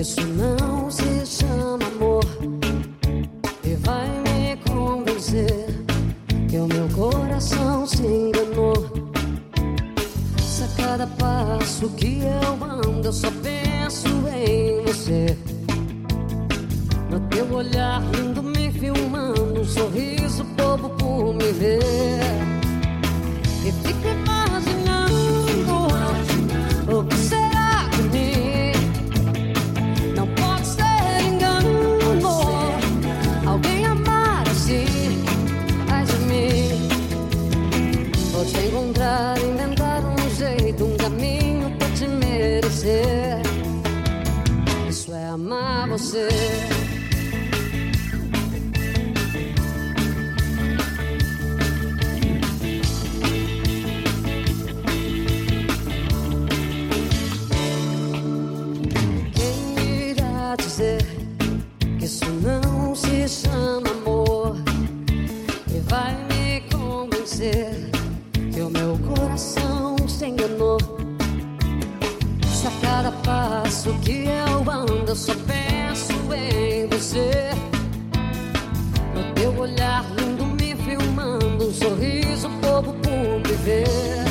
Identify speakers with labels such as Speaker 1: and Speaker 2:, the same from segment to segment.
Speaker 1: Isso não se chama amor e vai me convencer que o meu coração se enganou. Se a cada passo que eu ando eu só penso em você. No teu olhar lindo me filmando, um sorriso merecer. Isso é amar você. A cada passo que eu ando eu só penso em você. No teu olhar lindo me filmando, um sorriso bobo por me ver.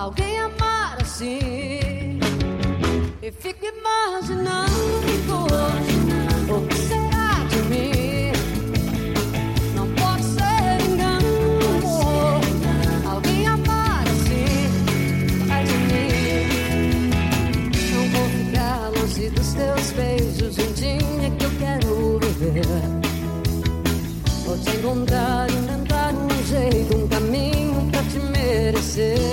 Speaker 1: alguém amar assim. E fico imaginando que o que será de mim? Não pode ser engano, alguém amar assim, vai de mim. Não vou ficar longe dos teus beijos, um dia que eu quero viver. Vou te encontrar, inventar um jeito, um caminho pra te merecer.